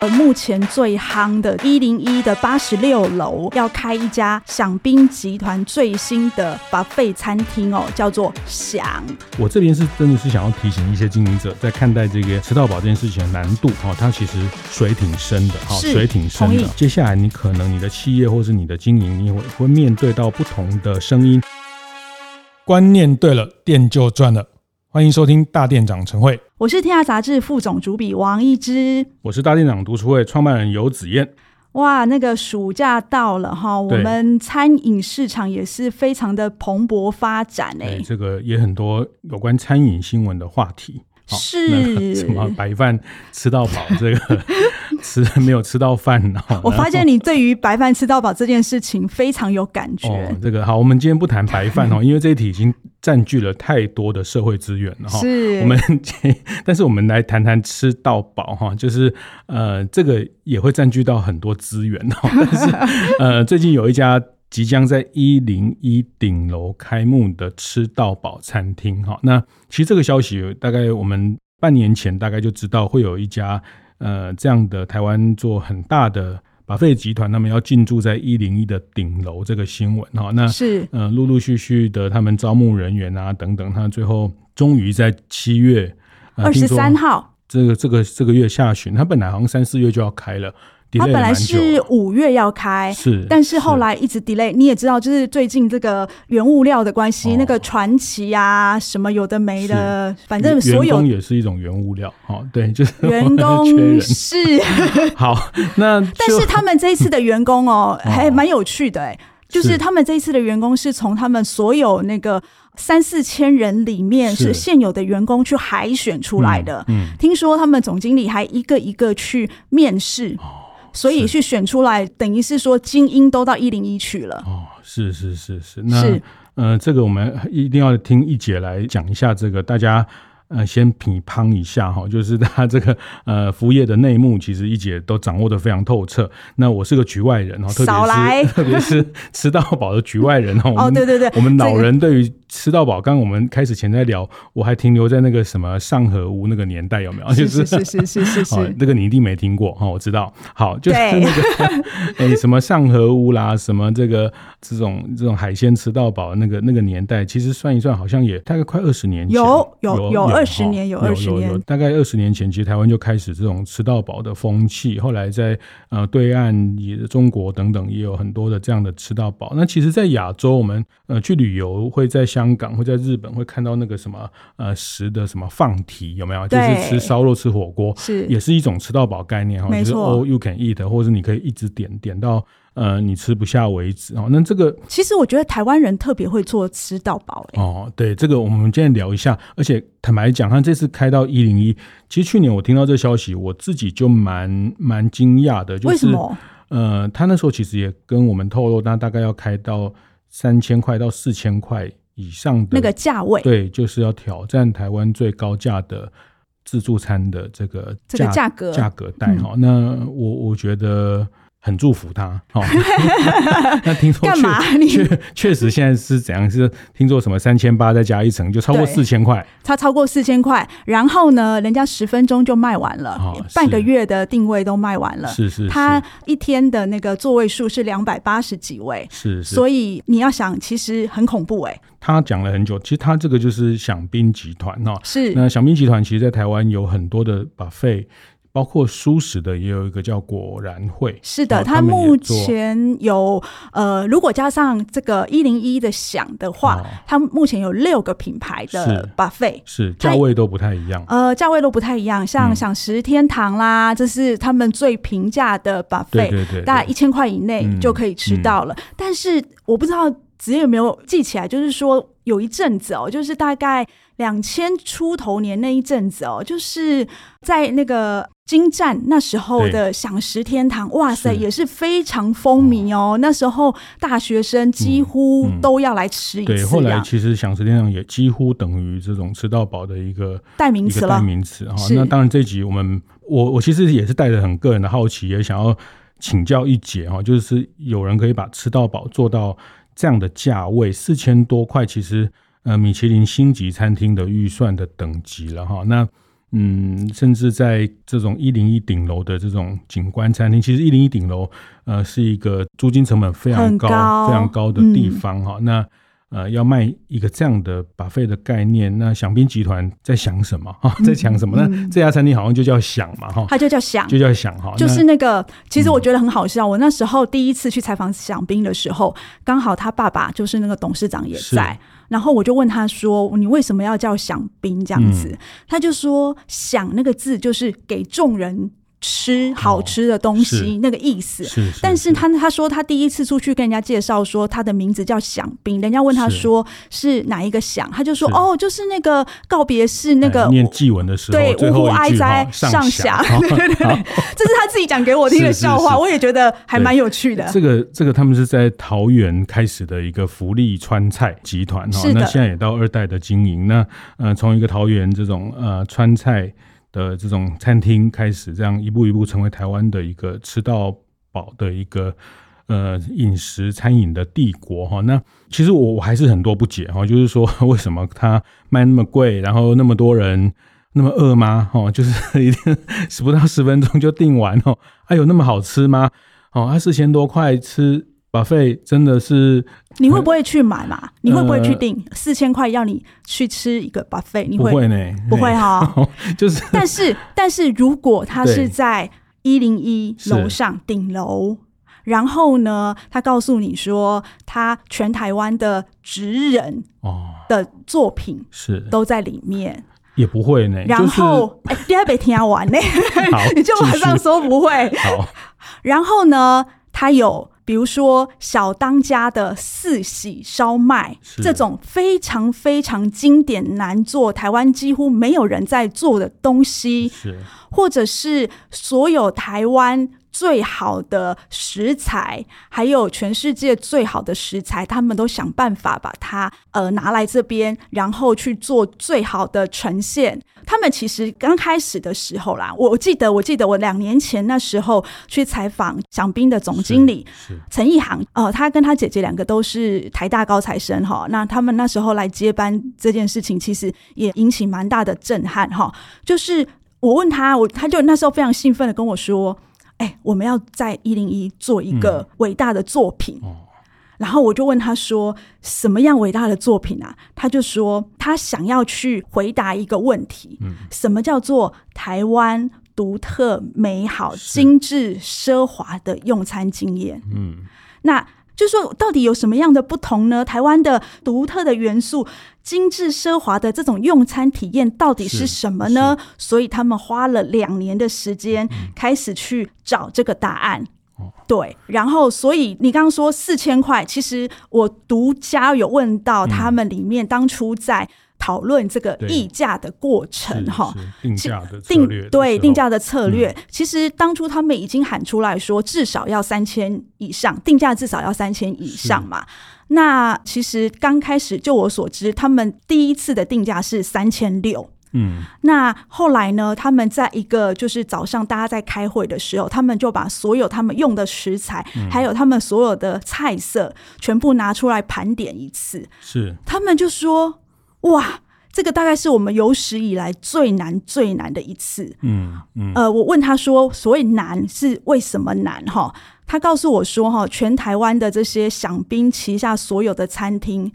彦。目前最夯的一零一的八十六楼要开一家享宾集团最新的 buffet 餐厅哦，叫做享。我这边是真的是想要提醒一些经营者，在看待这个吃到饱这件事情的难度哦，它其实水挺深的哈，水挺深的。接下来你可能你的企业或是你的经营，你会会面对到不同的声音。观念对了，店就赚了。欢迎收听大店长晨会，我是天下杂志副总主笔王一之，我是大店长读书会创办人游子燕。哇，那个暑假到了哈，我们餐饮市场也是非常的蓬勃发展哎，这个也很多有关餐饮新闻的话题。是什么 白饭吃到饱？这个 吃没有吃到饭呢？我发现你对于白饭吃到饱这件事情非常有感觉。哦，这个好，我们今天不谈白饭哦，因为这一题已经占据了太多的社会资源了哈。是，我们但是我们来谈谈吃到饱哈，就是呃，这个也会占据到很多资源哦。但是呃，最近有一家。即将在一零一顶楼开幕的吃到饱餐厅，哈，那其实这个消息大概我们半年前大概就知道会有一家呃这样的台湾做很大的 buffet 集团，他们要进驻在一零一的顶楼这个新闻，哈，那是。呃陆陆续续的他们招募人员啊等等，他最后终于在七月二十三号。这个这个这个月下旬，他本来好像三四月就要开了。他本来是五月要开，是，但是后来一直 delay。你也知道，就是最近这个原物料的关系，那个传奇啊，什么有的没的，反正所有也是一种原物料。哦，对，就是 员工是 好。那但是他们这一次的员工哦，还蛮有趣的哎，就是他们这一次的员工是从他们所有那个三四千人里面是现有的员工去海选出来的。嗯，听说他们总经理还一个一个去面试。所以去选出来，等于是说精英都到一零一去了。哦，是是是是，那是呃，这个我们一定要听一姐来讲一下这个，大家。呃，先品乓一下哈，就是他这个呃服务业的内幕，其实一姐都掌握的非常透彻。那我是个局外人哈，特别是 特别是吃到饱的局外人哈。哦，对对对，我们老人对于吃到饱，刚刚我们开始前在聊，我还停留在那个什么上河屋那个年代有没有？就是是是是是 是，那个你一定没听过哈，我知道。好，就是那个哎什么上河屋啦，什么这个这种这种海鲜吃到饱那个那个年代，其实算一算，好像也大概快二十年前，有有有。二十年有二十年，大概二十年前，其实台湾就开始这种吃到饱的风气。后来在呃对岸也中国等等也有很多的这样的吃到饱。那其实，在亚洲，我们呃去旅游，会在香港，会在日本，会看到那个什么呃食的什么放题有没有？就是吃烧肉、吃火锅，是也是一种吃到饱概念哈，就是 all you can eat，或者你可以一直点点到。呃，你吃不下为止哦。那这个其实我觉得台湾人特别会做吃到饱哎。哦，对，这个我们今天聊一下。而且坦白讲，他这次开到一零一，其实去年我听到这消息，我自己就蛮蛮惊讶的。就是、为什么？呃，他那时候其实也跟我们透露，他大概要开到三千块到四千块以上的那个价位。对，就是要挑战台湾最高价的自助餐的这个这个价格价格带哈。嗯、那我我觉得。很祝福他，哦，那听说干嘛？确确实现在是怎样？是听说什么三千八再加一层就超过四千块，它超过四千块，然后呢，人家十分钟就卖完了，哦、半个月的定位都卖完了。是是，是，他一天的那个座位数是两百八十几位，是，是，所以你要想，其实很恐怖哎、欸。他讲了很久，其实他这个就是饗宾集团哦，是那饗宾集团，其实在台湾有很多的 buffet。包括舒食的也有一个叫果然会，是的，它目前有呃，如果加上这个一零一的饗的话，它目前有六个品牌的 buffet，是价位都不太一样，呃，价位都不太一样，像享食天堂啦，这是他们最平价的 buffet，对对对，大概一千块以内就可以吃到了。但是我不知道子彦有没有记起来，就是说有一阵子哦，就是大概两千出头年那一阵子哦，就是在那个。京站那时候的享食天堂，哇塞，也是非常风靡哦。那时候大学生几乎都要来吃一次。对，后来其实享食天堂也几乎等于这种吃到饱的一个代名词了。代名词哈。那当然这集我们我我其实也是带着很个人的好奇，也想要请教一节哈，就是有人可以把吃到饱做到这样的价位，四千多块，其实呃，米其林星级餐厅的预算的等级了哈。那嗯，甚至在这种一零一顶楼的这种景观餐厅，其实一零一顶楼呃是一个租金成本非常高、高非常高的地方哈。嗯、那呃，要卖一个这样的 buffet 的概念，那饗宾集团在想什么哈？在想什么？嗯、那这家餐厅好像就叫想嘛哈，它就叫想，就叫想哈。就是那个，其实我觉得很好笑。嗯、我那时候第一次去采访饗宾的时候，刚好他爸爸就是那个董事长也在，是然后我就问他说：“你为什么要叫响兵这样子？”嗯、他就说：“响那个字就是给众人。”吃好吃的东西那个意思，但是他他说他第一次出去跟人家介绍说他的名字叫响兵，人家问他说是。哪一个响，他就说哦，就是那个告别式那个念祭文的时候，对，呜呼哀哉上霞，对对对，这是他自己讲给我听的笑话，我也觉得还蛮有趣的。这个这个他们是在桃园开始的一个福利川菜集团哈，那现在也到二代的经营，那呃从一个桃园这种呃川菜。的这种餐厅开始这样一步一步成为台湾的一个吃到饱的一个呃饮食餐饮的帝国哈。那其实我我还是很多不解哈，就是说为什么它卖那么贵，然后那么多人那么饿吗？哈，就是一定 不到十分钟就订完哦。还有那么好吃吗？哦，它四千多块吃。Buffet 真的是，你会不会去买嘛？你会不会去订四千块要你去吃一个 buffet？你会不会呢？不会哈，就是。但是，但是如果他是在一零一楼上顶楼，然后呢，他告诉你说，他全台湾的职人哦的作品是都在里面，也不会呢。然后，哎，第二杯听完呢，你就马上说不会。好，然后呢，他有。比如说小当家的四喜烧麦，是这种非常非常经典难做，台湾几乎没有人在做的东西，是或者是所有台湾。最好的食材，还有全世界最好的食材，他们都想办法把它呃拿来这边，然后去做最好的呈现。他们其实刚开始的时候啦，我记得，我记得我两年前那时候去采访饗宾的总经理陈义航，呃，他跟他姐姐两个都是台大高材生哈，那他们那时候来接班这件事情，其实也引起蛮大的震撼哈。就是我问他，我他就那时候非常兴奋的跟我说。哎、欸，我们要在一零一做一个伟大的作品，然后我就问他说：“什么样伟大的作品啊？”他就说：“他想要去回答一个问题，嗯、什么叫做台湾独特、美好、精致、奢华的用餐经验？”嗯，那。就说到底有什么样的不同呢？台湾的独特的元素、精致奢华的这种用餐体验到底是什么呢？所以他们花了两年的时间开始去找这个答案。嗯、对，然后所以你刚刚说四千块，其实我独家有问到他们里面当初在。讨论这个议价的过程，哈，定价的策略，对定价的策略，嗯、其实当初他们已经喊出来说，至少要三千以上，定价至少要三千以上嘛。那其实刚开始，就我所知，他们第一次的定价是三千六，嗯，那后来呢，他们在一个就是早上大家在开会的时候，他们就把所有他们用的食材，嗯、还有他们所有的菜色，全部拿出来盘点一次，是，他们就说。哇，这个大概是我们有史以来最难最难的一次。嗯嗯，呃，我问他说，所谓难是为什么难？哈，他告诉我说，哈，全台湾的这些享兵旗下所有的餐厅，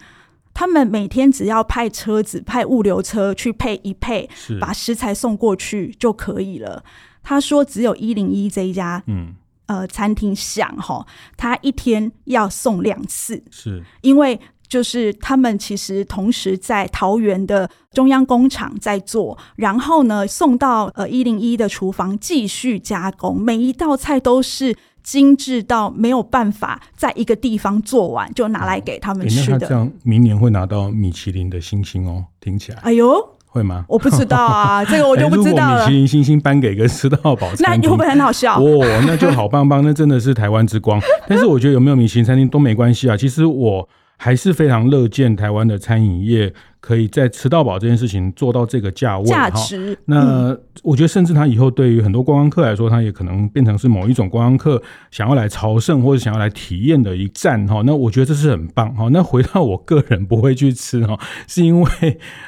他们每天只要派车子、派物流车去配一配，把食材送过去就可以了。他说，只有一零一这一家，嗯，呃，餐厅想哈，他一天要送两次，是因为。就是他们其实同时在桃园的中央工厂在做，然后呢送到呃一零一的厨房继续加工，每一道菜都是精致到没有办法在一个地方做完就拿来给他们吃的。那他这样明年会拿到米其林的星星哦，听起来。哎呦。会吗？我不知道啊，这个我就不知道了。米其林星星颁给一个吃到饱那你会不会很好笑？哦，那就好棒棒，那真的是台湾之光。但是我觉得有没有米其林餐厅都没关系啊。其实我还是非常乐见台湾的餐饮业可以在吃到饱这件事情做到这个价位价值。那我觉得，甚至他以后对于很多观光客来说，他也可能变成是某一种观光客想要来朝圣或者想要来体验的一站哈。那我觉得这是很棒哈。那回到我个人不会去吃哈，是因为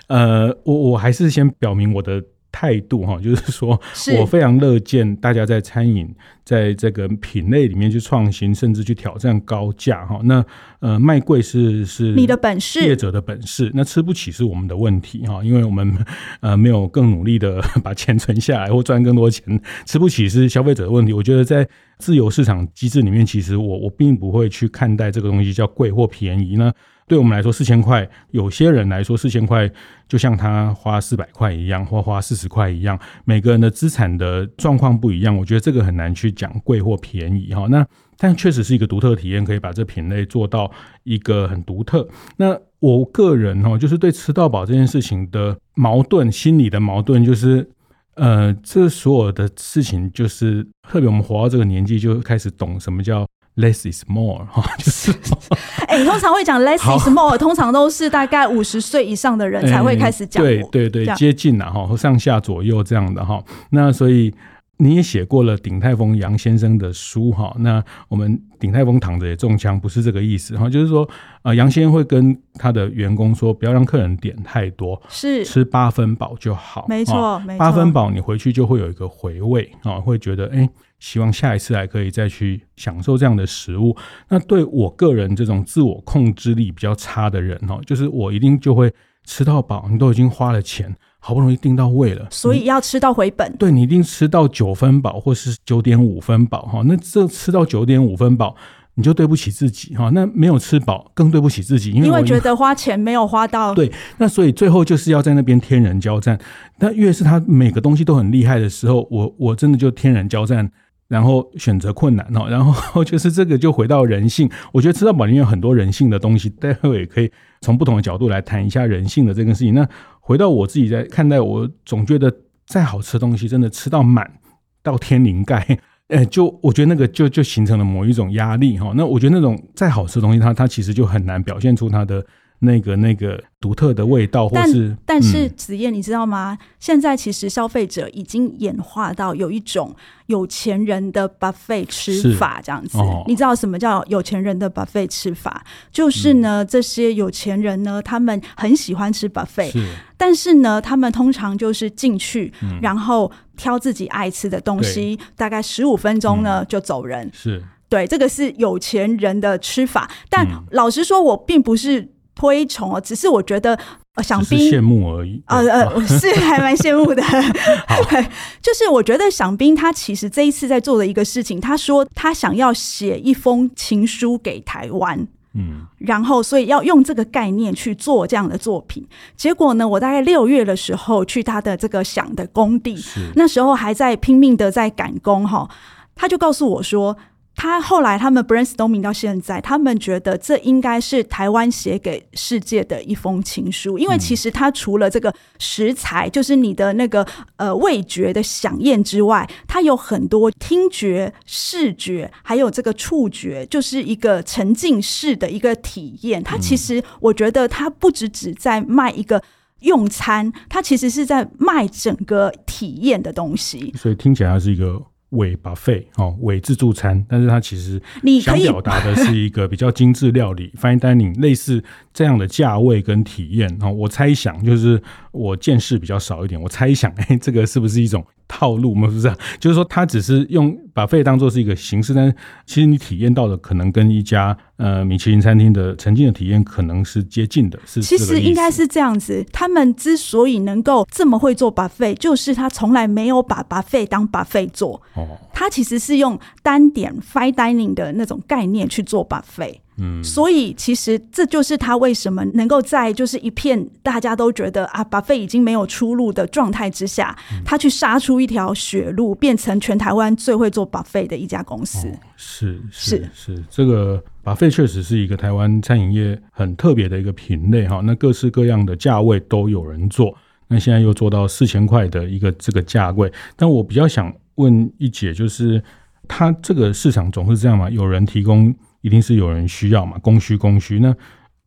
呃，我我还是先表明我的。态度哈，就是说我非常乐见大家在餐饮在这个品类里面去创新，甚至去挑战高价哈。那呃卖贵是是你的本事，业者的本事。那吃不起是我们的问题哈，因为我们呃没有更努力的 把钱存下来或赚更多钱，吃不起是消费者的问题。我觉得在自由市场机制里面，其实我我并不会去看待这个东西叫贵或便宜呢。对我们来说，四千块，有些人来说，四千块就像他花四百块一样，或花四十块一样。每个人的资产的状况不一样，我觉得这个很难去讲贵或便宜哈。那但确实是一个独特体验，可以把这品类做到一个很独特。那我个人哦，就是对吃到饱这件事情的矛盾，心理的矛盾，就是呃，这所有的事情，就是特别我们活到这个年纪，就开始懂什么叫。Less is more 哈，就是 哎、通常会讲 less is more，通常都是大概五十岁以上的人才会开始讲、欸，对对对，接近了哈，上下左右这样的哈。那所以你也写过了鼎泰丰杨先生的书哈。那我们鼎泰丰躺着也中枪，不是这个意思哈，就是说呃，杨先生会跟他的员工说，不要让客人点太多，是吃八分饱就好，没错，没错，八分饱你回去就会有一个回味啊，会觉得哎。欸希望下一次还可以再去享受这样的食物。那对我个人这种自我控制力比较差的人哈，就是我一定就会吃到饱。你都已经花了钱，好不容易订到位了，所以要吃到回本。对，你一定吃到九分饱或是九点五分饱哈。那这吃到九点五分饱，你就对不起自己哈。那没有吃饱更对不起自己，因为，因为觉得花钱没有花到。对，那所以最后就是要在那边天人交战。那越是他每个东西都很厉害的时候，我我真的就天人交战。然后选择困难哦，然后就是这个就回到人性。我觉得吃到饱里面有很多人性的东西，待会也可以从不同的角度来谈一下人性的这个事情。那回到我自己在看待，我总觉得再好吃的东西，真的吃到满到天灵盖，哎，就我觉得那个就就形成了某一种压力哈。那我觉得那种再好吃的东西，它它其实就很难表现出它的。那个那个独特的味道，或是但，但是子燕，你知道吗？嗯、现在其实消费者已经演化到有一种有钱人的 buffet 吃法这样子。哦、你知道什么叫有钱人的 buffet 吃法？就是呢，嗯、这些有钱人呢，他们很喜欢吃 buffet，是但是呢，他们通常就是进去，嗯、然后挑自己爱吃的东西，大概十五分钟呢、嗯、就走人。是对，这个是有钱人的吃法。但老实说，我并不是。推崇哦，只是我觉得，呃，饗宾羡慕而已。呃呃，是还蛮羡慕的。好就是我觉得想兵他其实这一次在做的一个事情，他说他想要写一封情书给台湾，嗯，然后所以要用这个概念去做这样的作品。结果呢，我大概六月的时候去他的这个想的工地，那时候还在拼命的在赶工哈，他就告诉我说。他后来他们 brainstorming 到现在，他们觉得这应该是台湾写给世界的一封情书，因为其实它除了这个食材，就是你的那个呃味觉的饗宴之外，它有很多听觉、视觉，还有这个触觉，就是一个沉浸式的一个体验。它其实我觉得它不只只在卖一个用餐，它其实是在卖整个体验的东西。所以听起来是一个。伪 buffet 哦，伪自助餐，但是它其实想表达的是一个比较精致料理，fine dining 类似这样的价位跟体验。哦，我猜想就是我见识比较少一点，我猜想，哎，这个是不是一种？套路嘛，是？不是，就是说，他只是用 buffet 当做是一个形式，但是其实你体验到的可能跟一家呃米其林餐厅的曾经的体验可能是接近的。是，其实应该是这样子。他们之所以能够这么会做 buffet，就是他从来没有把 buffet 当 buffet 做。哦，他其实是用单点 fine dining 的那种概念去做 buffet。嗯，所以其实这就是他为什么能够在就是一片大家都觉得啊，buffet 已经没有出路的状态之下，嗯、他去杀出一条血路，变成全台湾最会做 buffet 的一家公司。哦、是是是，是，这个 buffet 确实是一个台湾餐饮业很特别的一个品类哈。那各式各样的价位都有人做，那现在又做到四千块的一个这个价位。但我比较想问一姐，就是他这个市场总是这样嘛？有人提供。一定是有人需要嘛，供需供需。那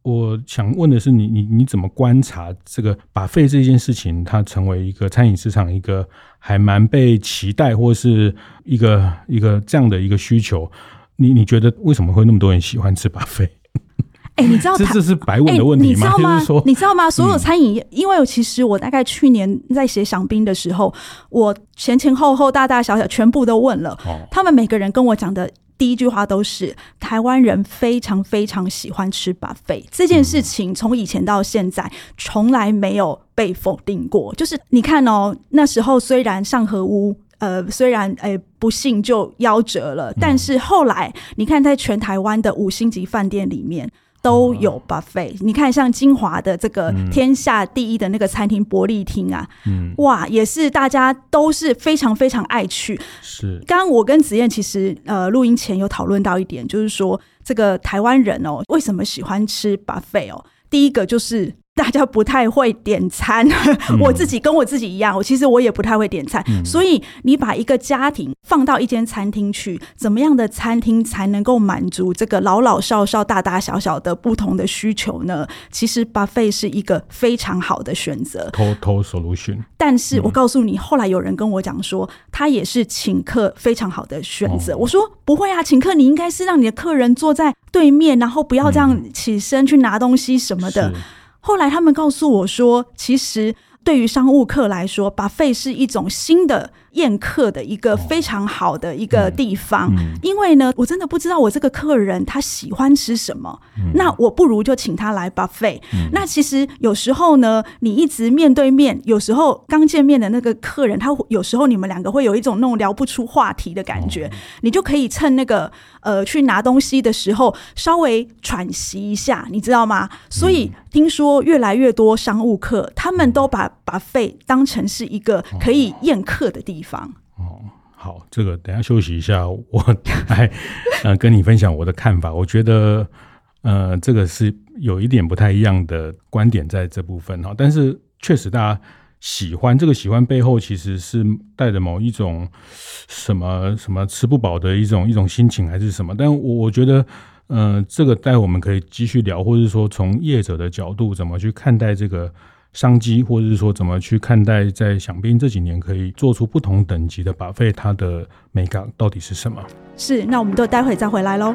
我想问的是你，你你你怎么观察这个 buffet 这件事情，它成为一个餐饮市场一个还蛮被期待，或是一个一个这样的一个需求？你你觉得为什么会那么多人喜欢吃 buffet？哎、欸，你知道这这是白问的问题吗？欸、你知道吗？就是、你知道吗？所有餐饮因为其实我大概去年在写饗宾的时候，我前前后后大大小小全部都问了，哦、他们每个人跟我讲的第一句话都是：台湾人非常非常喜欢吃 buffet 这件事情，从以前到现在从来没有被否定过。就是你看哦，那时候虽然上河屋呃，虽然哎、不幸就夭折了，但是后来你看，在全台湾的五星级饭店里面。都有 buffet，你看像金华的这个天下第一的那个餐厅伯利厅啊，嗯，哇，也是大家都是非常非常爱去。是，刚刚我跟子燕其实呃录音前有讨论到一点，就是说这个台湾人哦，为什么喜欢吃 buffet 哦？第一个就是。大家不太会点餐，我自己跟我自己一样，我其实我也不太会点餐。所以你把一个家庭放到一间餐厅去，怎么样的餐厅才能够满足这个老老少少、大大小小的不同的需求呢？其实 buffet 是一个非常好的选择，total solution。但是我告诉你，后来有人跟我讲说，他也是请客非常好的选择。我说不会啊，请客你应该是让你的客人坐在对面，然后不要这样起身去拿东西什么的。后来他们告诉我说，其实对于商务客来说把费是一种新的。宴客的一个非常好的一个地方，因为呢，我真的不知道我这个客人他喜欢吃什么，嗯，那我不如就请他来 buffet，嗯。那其实有时候呢，你一直面对面，有时候刚见面的那个客人，他有时候你们两个会有一种那种聊不出话题的感觉，哦，你就可以趁那个呃去拿东西的时候稍微喘息一下，你知道吗？所以听说越来越多商务客他们都把 buffet 当成是一个可以宴客的地方。哦，好，这个等下休息一下，我 来呃跟你分享我的看法。我觉得呃这个是有一点不太一样的观点在这部分哈，但是确实大家喜欢这个喜欢背后其实是带着某一种什么什么吃不饱的一种一种心情还是什么？但我我觉得呃这个待会我们可以继续聊，或者说从业者的角度怎么去看待这个。商机，或者是说怎么去看待，在想必这几年可以做出不同等级的把费它的美感到底是什么？是，那我们就待会再回来喽。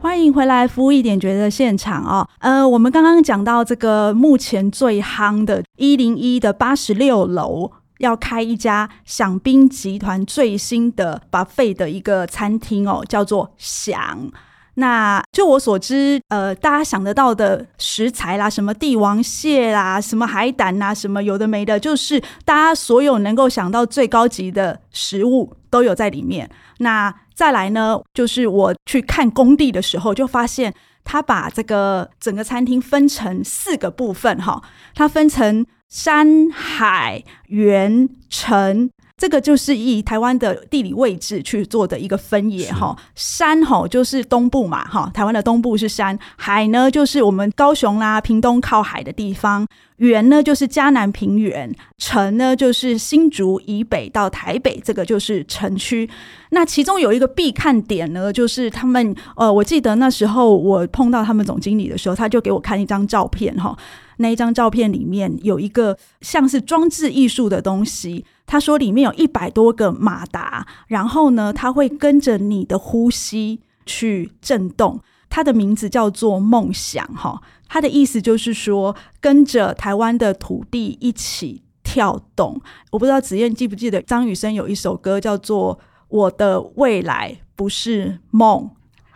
欢迎回来，服务一点觉得现场哦。呃，我们刚刚讲到这个目前最夯的一零一的八十六楼要开一家饗宾集团最新的 buffet 的一个餐厅哦，叫做饗。那就我所知，呃，大家想得到的食材啦，什么帝王蟹啦，什么海胆啦，什么有的没的，就是大家所有能够想到最高级的食物都有在里面。那再来呢，就是我去看工地的时候，就发现他把这个整个餐厅分成四个部分哈，它分成山海原城。这个就是以台湾的地理位置去做的一个分野哈，山哈就是东部嘛哈，台湾的东部是山，海呢就是我们高雄啦、屏东靠海的地方，园呢就是嘉南平原，城呢就是新竹以北到台北，这个就是城区。那其中有一个必看点呢，就是他们呃，我记得那时候我碰到他们总经理的时候，他就给我看一张照片哈，那一张照片里面有一个像是装置艺术的东西。他说里面有一百多个马达，然后呢，它会跟着你的呼吸去震动。它的名字叫做梦想，哈，它的意思就是说跟着台湾的土地一起跳动。我不知道子燕记不记得张雨生有一首歌叫做《我的未来不是梦》，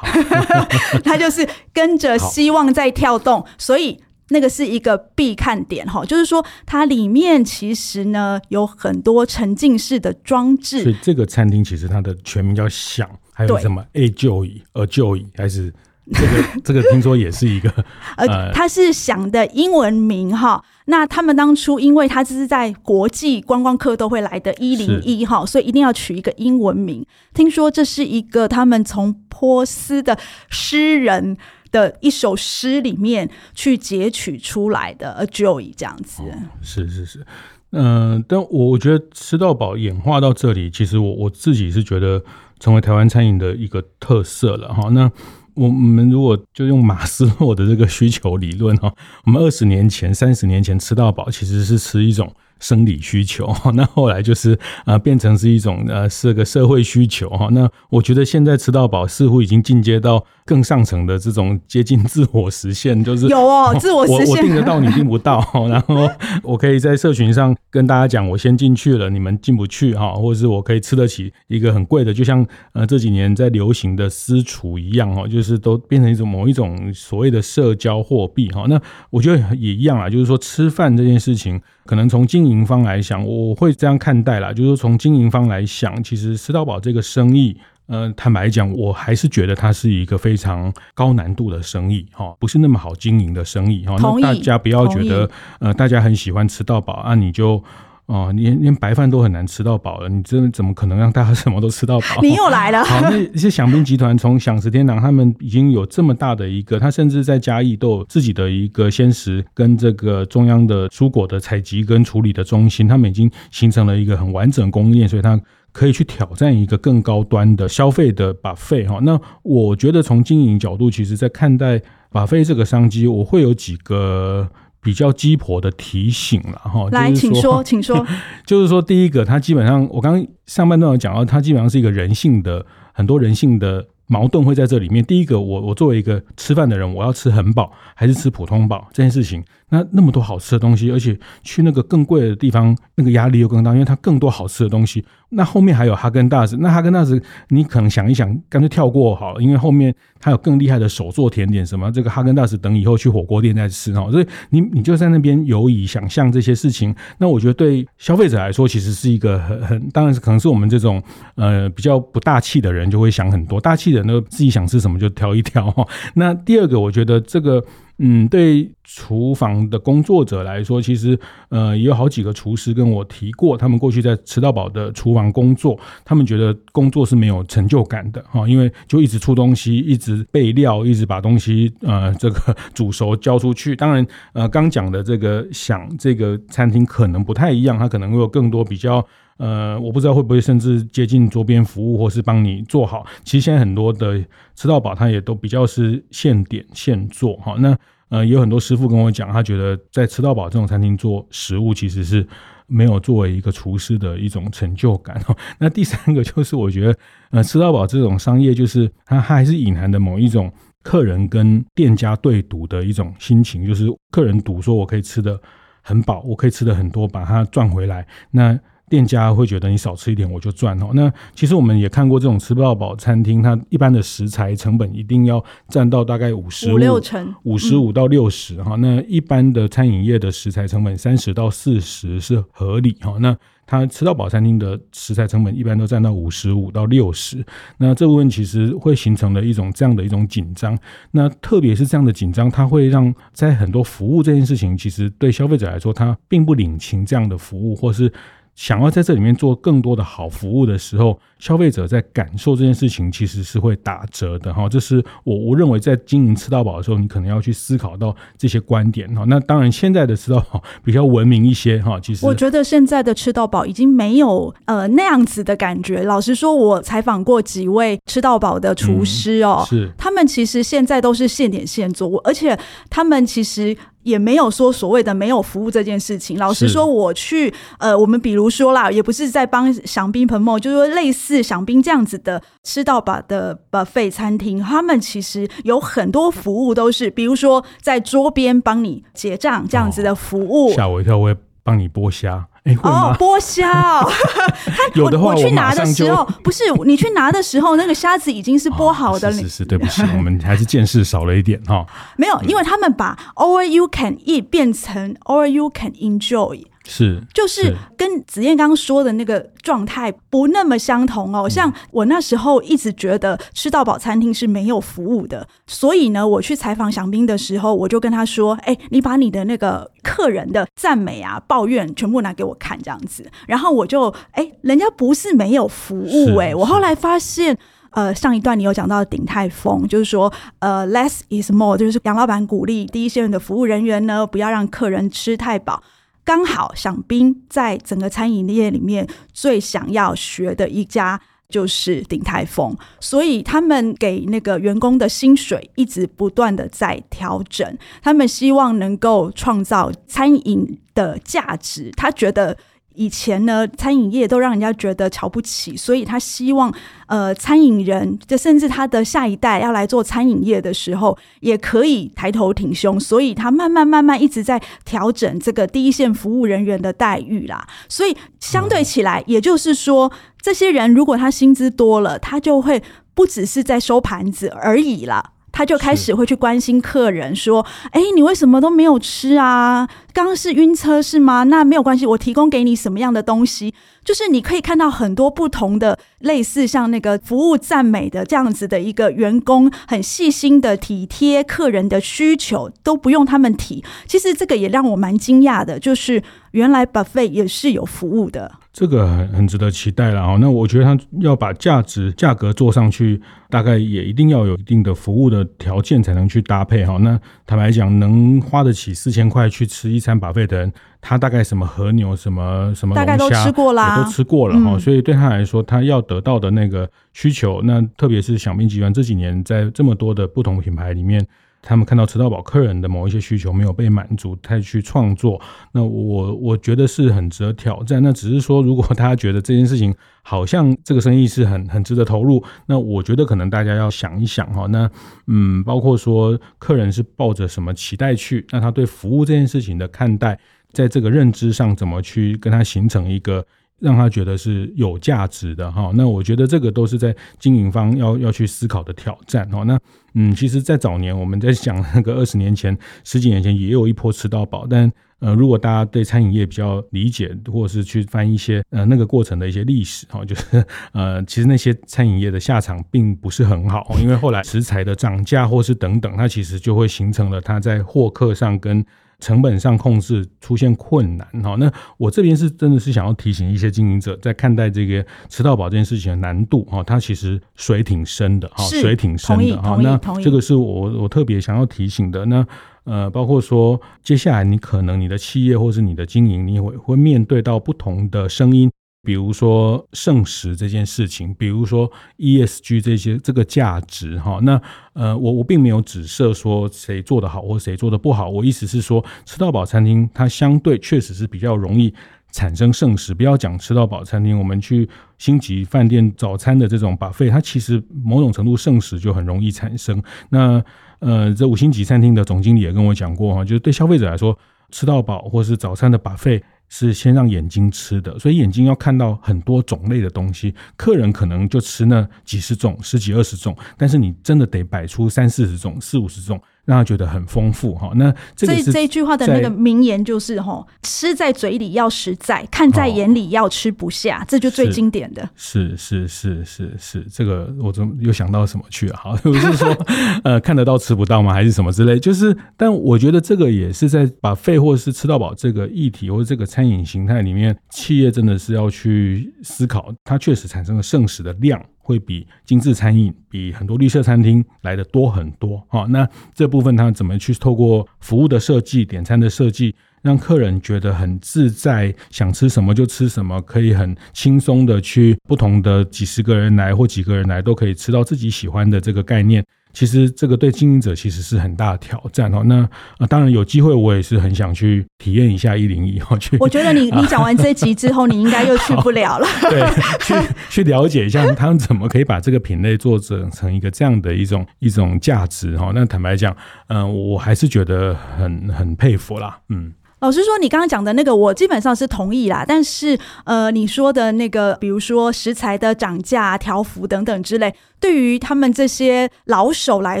他就是跟着希望在跳动，所以。那个是一个必看点哈，就是说它里面其实呢有很多沉浸式的装置。所以这个餐厅其实它的全名叫想，还有什么 A Joy、A Joy 还是这个这个听说也是一个呃，他是想的英文名哈。那他们当初因为他这是在国际观光客都会来的一零一哈，所以一定要取一个英文名。听说这是一个他们从波斯的诗人的一首诗里面去截取出来的，A Joy 这样子。哦、是是是，嗯、呃，但我觉得吃到饱演化到这里，其实我我自己是觉得成为台湾餐饮的一个特色了哈。那我们如果就用马斯洛的这个需求理论哈，我们二十年前、三十年前吃到饱其实是吃一种。生理需求，那后来就是呃变成是一种呃是个社会需求哈。那我觉得现在吃到饱似乎已经进阶到更上层的这种接近自我实现，就是有哦，自我实现，我订得到你订不到，然后我可以在社群上跟大家讲，我先进去了，你们进不去哈，或者是我可以吃得起一个很贵的，就像呃这几年在流行的私厨一样哈，就是都变成一种某一种所谓的社交货币哈。那我觉得也一样啊，就是说吃饭这件事情。可能从经营方来想，我会这样看待啦，就是说从经营方来想，其实吃到饱这个生意，呃，坦白讲，我还是觉得它是一个非常高难度的生意，哈，不是那么好经营的生意，哈。那大家不要觉得，呃，大家很喜欢吃到饱啊，你就。哦，连连白饭都很难吃到饱了，你这怎么可能让大家什么都吃到饱？你又来了。好，那 一些享兵集团从享食天堂，他们已经有这么大的一个，他甚至在嘉义都有自己的一个鲜食跟这个中央的蔬果的采集跟处理的中心，他们已经形成了一个很完整供应链，所以他可以去挑战一个更高端的消费的 buffet 哈。那我觉得从经营角度，其实在看待 buffet 这个商机，我会有几个。比较鸡婆的提醒了哈，来，请说，请说。就是说，第一个，它基本上，我刚刚上半段有讲到，它基本上是一个人性的很多人性的矛盾会在这里面。第一个，我我作为一个吃饭的人，我要吃很饱还是吃普通饱这件事情。那那么多好吃的东西，而且去那个更贵的地方，那个压力又更大，因为它更多好吃的东西。那后面还有哈根达斯，那哈根达斯你可能想一想，干脆跳过好了，因为后面它有更厉害的手做甜点什么，这个哈根达斯等以后去火锅店再吃哦。所以你你就在那边游移想象这些事情，那我觉得对消费者来说，其实是一个很很，当然是可能是我们这种呃比较不大气的人就会想很多，大气的人都自己想吃什么就挑一挑哈。那第二个，我觉得这个。嗯，对厨房的工作者来说，其实呃也有好几个厨师跟我提过，他们过去在吃到饱的厨房工作，他们觉得工作是没有成就感的哈，因为就一直出东西，一直备料，一直把东西呃这个 煮熟交出去。当然呃刚讲的这个想这个餐厅可能不太一样，它可能会有更多比较。呃，我不知道会不会甚至接近桌边服务，或是帮你做好。其实现在很多的吃到饱，它也都比较是现点现做哈。那呃，也有很多师傅跟我讲，他觉得在吃到饱这种餐厅做食物，其实是没有作为一个厨师的一种成就感。那第三个就是，我觉得呃，吃到饱这种商业，就是它它还是隐含的某一种客人跟店家对赌的一种心情，就是客人赌说我可以吃的很饱，我可以吃的很多，把它赚回来。那店家会觉得你少吃一点我就赚哦。那其实我们也看过这种吃不到饱餐厅，它一般的食材成本一定要占到大概五十五六成，五十五到六十哈。那一般的餐饮业的食材成本三十到四十是合理哈。那它吃到饱餐厅的食材成本一般都占到五十五到六十。那这部分其实会形成了一种这样的一种紧张。那特别是这样的紧张，它会让在很多服务这件事情，其实对消费者来说，他并不领情这样的服务，或是。想要在这里面做更多的好服务的时候，消费者在感受这件事情其实是会打折的哈。这是我我认为在经营吃到饱的时候，你可能要去思考到这些观点哈。那当然，现在的吃到饱比较文明一些哈。其实我觉得现在的吃到饱已经没有呃那样子的感觉。老实说，我采访过几位吃到饱的厨师哦，是他们其实现在都是现点现做，而且他们其实。也没有说所谓的没有服务这件事情。老实说，我去呃，我们比如说啦，也不是在帮饗宾 promote，就是说类似饗宾这样子的吃到饱的 buffet 餐厅，他们其实有很多服务都是，比如说在桌边帮你结账这样子的服务。吓、哦、我一跳，我会帮你剥虾。哦，剥虾哦，有的话我，我去拿的时候，不是你去拿的时候，那个虾子已经是剥好的了。哦、是是是，对不起，我们还是见识少了一点哈。没有，因为他们把 all you can eat 变成 all you can enjoy。是，就是跟子燕刚刚说的那个状态不那么相同哦。像我那时候一直觉得吃到饱餐厅是没有服务的，所以呢，我去采访祥斌的时候，我就跟他说：“哎，你把你的那个客人的赞美啊、抱怨全部拿给我看，这样子。”然后我就哎，人家不是没有服务哎，我后来发现。呃，上一段你有讲到鼎泰丰，就是说，呃，less is more，就是杨老板鼓励第一线的服务人员呢，不要让客人吃太饱。刚好想斌在整个餐饮业里面最想要学的一家就是鼎泰丰，所以他们给那个员工的薪水一直不断的在调整，他们希望能够创造餐饮的价值。他觉得。以前呢，餐饮业都让人家觉得瞧不起，所以他希望，呃，餐饮人，就甚至他的下一代要来做餐饮业的时候，也可以抬头挺胸。所以他慢慢慢慢一直在调整这个第一线服务人员的待遇啦。所以相对起来，也就是说，这些人如果他薪资多了，他就会不只是在收盘子而已啦。他就开始会去关心客人，说：“哎，你为什么都没有吃啊？刚刚是晕车是吗？那没有关系，我提供给你什么样的东西？就是你可以看到很多不同的类似像那个服务赞美的这样子的一个员工，很细心的体贴客人的需求，都不用他们提。其实这个也让我蛮惊讶的，就是原来 buffet 也是有服务的。”这个很很值得期待了哈。那我觉得他要把价值价格做上去，大概也一定要有一定的服务的条件才能去搭配哈。那坦白讲，能花得起四千块去吃一餐 buffet 的人，他大概什么和牛、什么什么龙虾，大概都吃过啦，都吃过了哈。嗯、所以对他来说，他要得到的那个需求，那特别是祥彬集团这几年在这么多的不同品牌里面。他们看到吃到饱客人的某一些需求没有被满足，他去创作，那我我觉得是很值得挑战。那只是说，如果大家觉得这件事情好像这个生意是很很值得投入，那我觉得可能大家要想一想哈。那嗯，包括说客人是抱着什么期待去，那他对服务这件事情的看待，在这个认知上怎么去跟他形成一个。让他觉得是有价值的哈，那我觉得这个都是在经营方要要去思考的挑战哈。那嗯，其实，在早年我们在想那个二十年前、十几年前也有一波吃到饱，但呃，如果大家对餐饮业比较理解，或是去翻一些呃那个过程的一些历史哈，就是呃，其实那些餐饮业的下场并不是很好，因为后来食材的涨价或是等等，它其实就会形成了它在获客上跟。成本上控制出现困难哈，那我这边是真的是想要提醒一些经营者，在看待这个吃到饱这件事情的难度哈，它其实水挺深的哈，水挺深的哈。那这个是我我特别想要提醒的。那呃，包括说接下来你可能你的企业或是你的经营，你会会面对到不同的声音。比如说剩食这件事情，比如说 ESG 这些这个价值哈，那呃我我并没有指涉说谁做得好或谁做得不好，我意思是说吃到饱餐厅它相对确实是比较容易产生剩食。不要讲吃到饱餐厅，我们去星级饭店早餐的这种把费它其实某种程度剩食就很容易产生。那呃这五星级餐厅的总经理也跟我讲过哈，就是对消费者来说，吃到饱或是早餐的把费。是先让眼睛吃的，所以眼睛要看到很多种类的东西。客人可能就吃那几十种、十几二十种，但是你真的得摆出三四十种、四五十种。让他觉得很丰富哈，那这个这一句话的那个名言就是哈，吃在嘴里要实在，看在眼里要吃不下，这就最经典的。是是是是是，这个我怎么又想到什么去了？好，不是说 呃看得到吃不到吗？还是什么之类？就是，但我觉得这个也是在 buffet 或是吃到饱这个议题或者这个餐饮形态里面，企业真的是要去思考，它确实产生了剩食的量。会比精致餐饮、比很多绿色餐厅来的多很多哈。那这部分他怎么去透过服务的设计、点餐的设计，让客人觉得很自在，想吃什么就吃什么，可以很轻松的去不同的几十个人来或几个人来都可以吃到自己喜欢的这个概念。其实这个对经营者其实是很大的挑战哦。那啊，当然有机会，我也是很想去体验一下一零一哦。去，我觉得你 你讲完这集之后，你应该又去不了了。对，去去了解一下他们怎么可以把这个品类做成成一个这样的一种一种价值哈。那坦白讲，嗯，我还是觉得很很佩服啦，嗯。老实说，你刚刚讲的那个，我基本上是同意啦。但是，呃，你说的那个，比如说食材的涨价、调幅等等之类，对于他们这些老手来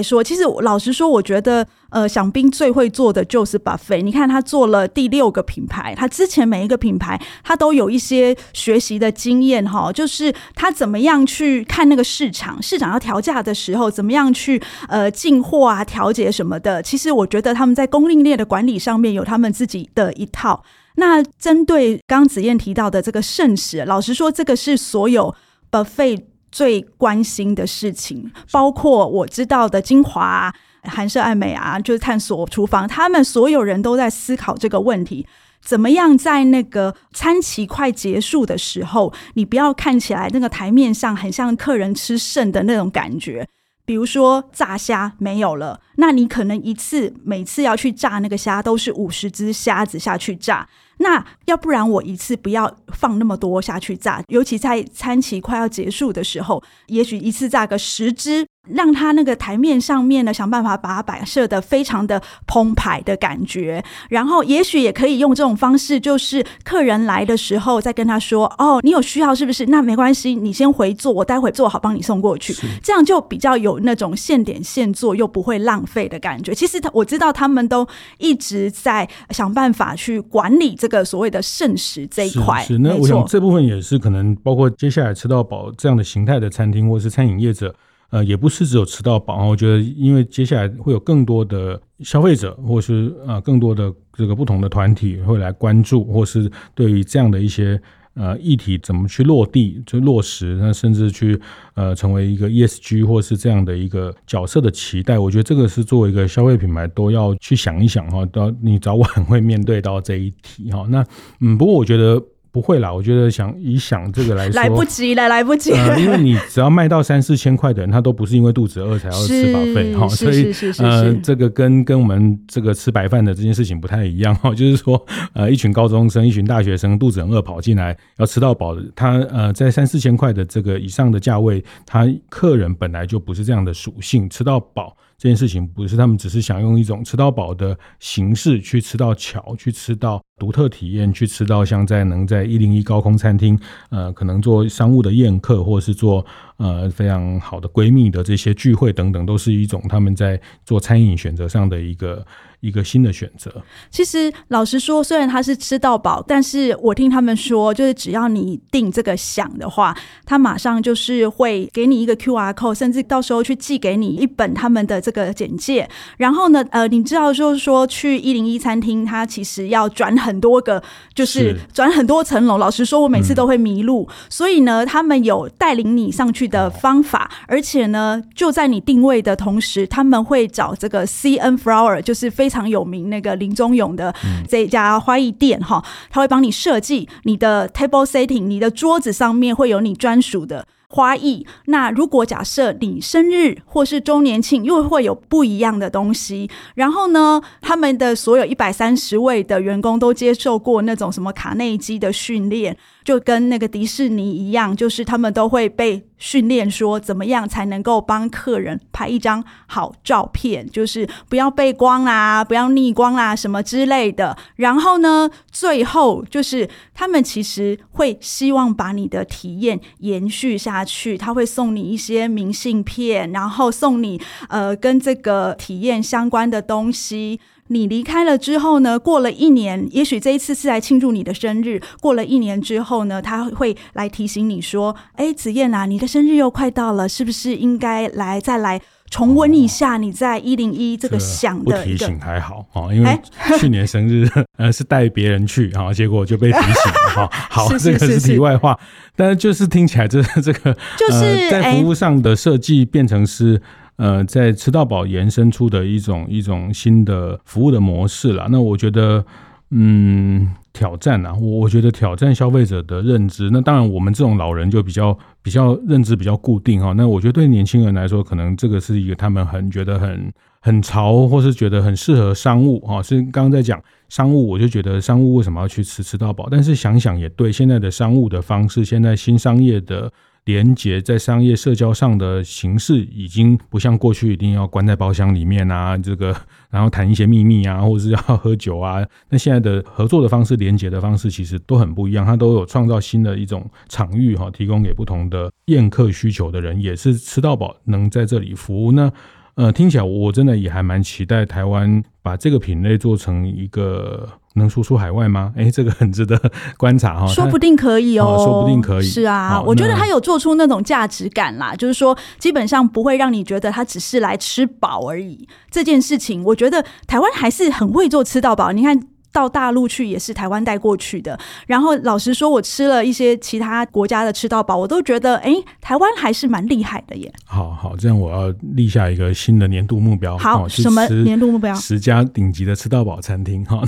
说，其实老实说，我觉得呃，饗宾最会做的就是 buffet。你看他做了第六个品牌，他之前每一个品牌他都有一些学习的经验哈，就是他怎么样去看那个市场，市场要调价的时候，怎么样去呃进货啊、调节什么的。其实我觉得他们在供应链的管理上面有他们自己的一套。那针对刚子燕提到的这个剩食，老实说，这个是所有 buffet 最关心的事情，包括我知道的精华。韩舍爱美啊，就是探索厨房，他们所有人都在思考这个问题：怎么样在那个餐期快结束的时候，你不要看起来那个台面上很像客人吃剩的那种感觉。比如说炸虾没有了，那你可能一次每次要去炸那个虾都是五十只虾子下去炸，那要不然我一次不要放那么多下去炸，尤其在餐期快要结束的时候，也许一次炸个十只。让他那个台面上面呢，想办法把它摆设的非常的澎湃的感觉，然后也许也可以用这种方式，就是客人来的时候再跟他说：“哦，你有需要是不是？那没关系，你先回做，我待会做好帮你送过去。”这样就比较有那种现点现做又不会浪费的感觉。其实他我知道他们都一直在想办法去管理这个所谓的剩食这一块。是，是那我想这部分也是可能包括接下来吃到饱这样的形态的餐厅或是餐饮业者。呃，也不是只有吃到饱，我觉得，因为接下来会有更多的消费者，或是呃更多的这个不同的团体会来关注，或是对于这样的一些呃议题怎么去落地，就落实，那甚至去呃成为一个 ESG 或是这样的一个角色的期待，我觉得这个是作为一个消费品牌都要去想一想哈，到你早晚会面对到这一题哈。那嗯，不过我觉得。不会啦，我觉得想以想这个来说，来不及了，来不及了。呃、因为你只要卖到三四千块的人，他都不是因为肚子饿才要吃 buffet 哈，所以呃，这个跟跟我们这个吃白饭的这件事情不太一样哈。就是说，呃，一群高中生、一群大学生肚子很饿跑进来要吃到饱的，他呃在三四千块的这个以上的价位，他客人本来就不是这样的属性，吃到饱。这件事情不是他们只是想用一种吃到饱的形式去吃到巧，去吃到独特体验，去吃到像在能在一零一高空餐厅，呃，可能做商务的宴客，或者是做呃非常好的闺蜜的这些聚会等等，都是一种他们在做餐饮选择上的一个。一个新的选择。其实老实说，虽然他是吃到饱，但是我听他们说，就是只要你定这个想的话，他马上就是会给你一个 QR code，甚至到时候去寄给你一本他们的这个简介。然后呢，呃，你知道就是说去一零一餐厅，他其实要转很多个，就是转很多层楼。老实说，我每次都会迷路，嗯、所以呢，他们有带领你上去的方法，而且呢，就在你定位的同时，他们会找这个 CN Flower，就是非常。有名那个林中勇的这一家花艺店哈，他会帮你设计你的 table setting，你的桌子上面会有你专属的花艺。那如果假设你生日或是周年庆，又会有不一样的东西。然后呢，他们的所有一百三十位的员工都接受过那种什么卡内基的训练。就跟那个迪士尼一样，就是他们都会被训练说怎么样才能够帮客人拍一张好照片，就是不要背光啦，不要逆光啦，什么之类的。然后呢，最后就是他们其实会希望把你的体验延续下去，他会送你一些明信片，然后送你呃跟这个体验相关的东西。你离开了之后呢，过了一年，也许这一次是来庆祝你的生日。过了一年之后呢，他会来提醒你说：“哎，子燕啊，你的生日又快到了，是不是应该来再来重温一下你在一零一这个想的？”不提醒还好啊，因为 去年生日 呃是带别人去啊，结果就被提醒了哈。好，这个是题外话，但是就是听起来这这个就是在服务上的设计变成是。呃，在吃到饱延伸出的一种一种新的服务的模式了。那我觉得，嗯，挑战啊，我我觉得挑战消费者的认知。那当然，我们这种老人就比较比较认知比较固定哈。那我觉得对年轻人来说，可能这个是一个他们很觉得很很潮，或是觉得很适合商务哈。是刚刚在讲商务，我就觉得商务为什么要去吃吃到饱？但是想想也对，现在的商务的方式，现在新商业的。连接在商业社交上的形式已经不像过去一定要关在包厢里面啊，这个然后谈一些秘密啊，或者是要喝酒啊。那现在的合作的方式、连接的方式其实都很不一样，它都有创造新的一种场域哈，提供给不同的宴客需求的人，也是吃到饱能在这里服务。那呃，听起来我真的也还蛮期待台湾把这个品类做成一个能输出海外吗？哎，这个很值得观察哈。说不定可以哦，哦说不定可以。是啊，我觉得他有做出那种价值感啦，就是说基本上不会让你觉得他只是来吃饱而已。这件事情，我觉得台湾还是很会做吃到饱。你看。到大陆去也是台湾带过去的，然后老实说，我吃了一些其他国家的吃到饱，我都觉得，哎，台湾还是蛮厉害的耶。好好，这样我要立下一个新的年度目标。好，什么年度目标？十家顶级的吃到饱餐厅，哈，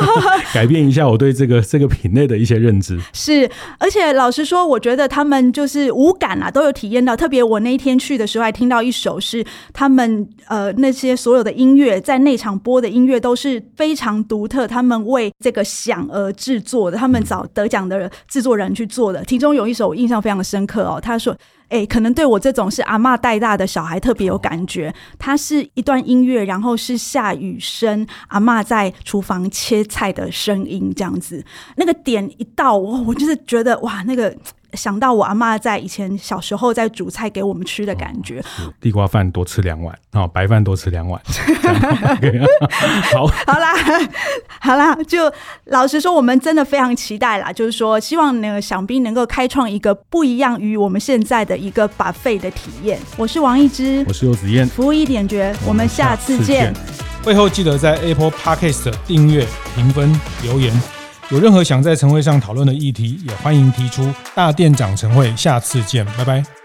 改变一下我对这个这个品类的一些认知。是，而且老实说，我觉得他们就是无感啊，都有体验到。特别我那一天去的时候，还听到一首是他们呃那些所有的音乐在内场播的音乐都是非常独特，他们。们为这个想而制作的，他们找得奖的制作人去做的。其中有一首我印象非常的深刻哦，他说：“哎，可能对我这种是阿嬷带大的小孩特别有感觉。它是一段音乐，然后是下雨声，阿嬷在厨房切菜的声音，这样子。那个点一到，我我就是觉得哇，那个。”想到我阿嬷在以前小时候在煮菜给我们吃的感觉，哦、地瓜饭多吃两碗啊、哦，白饭多吃两碗。好，好啦，好啦，就老实说，我们真的非常期待啦，就是说，希望那个饗宾能够开创一个不一样于我们现在的一个 buffet 的体验。我是王一之，我是游子燕，服务一点绝，我们下次见。会后记得在 Apple Podcast 订阅、评分、留言。有任何想在晨会上讨论的议题，也欢迎提出。大店长晨会，下次见，拜拜。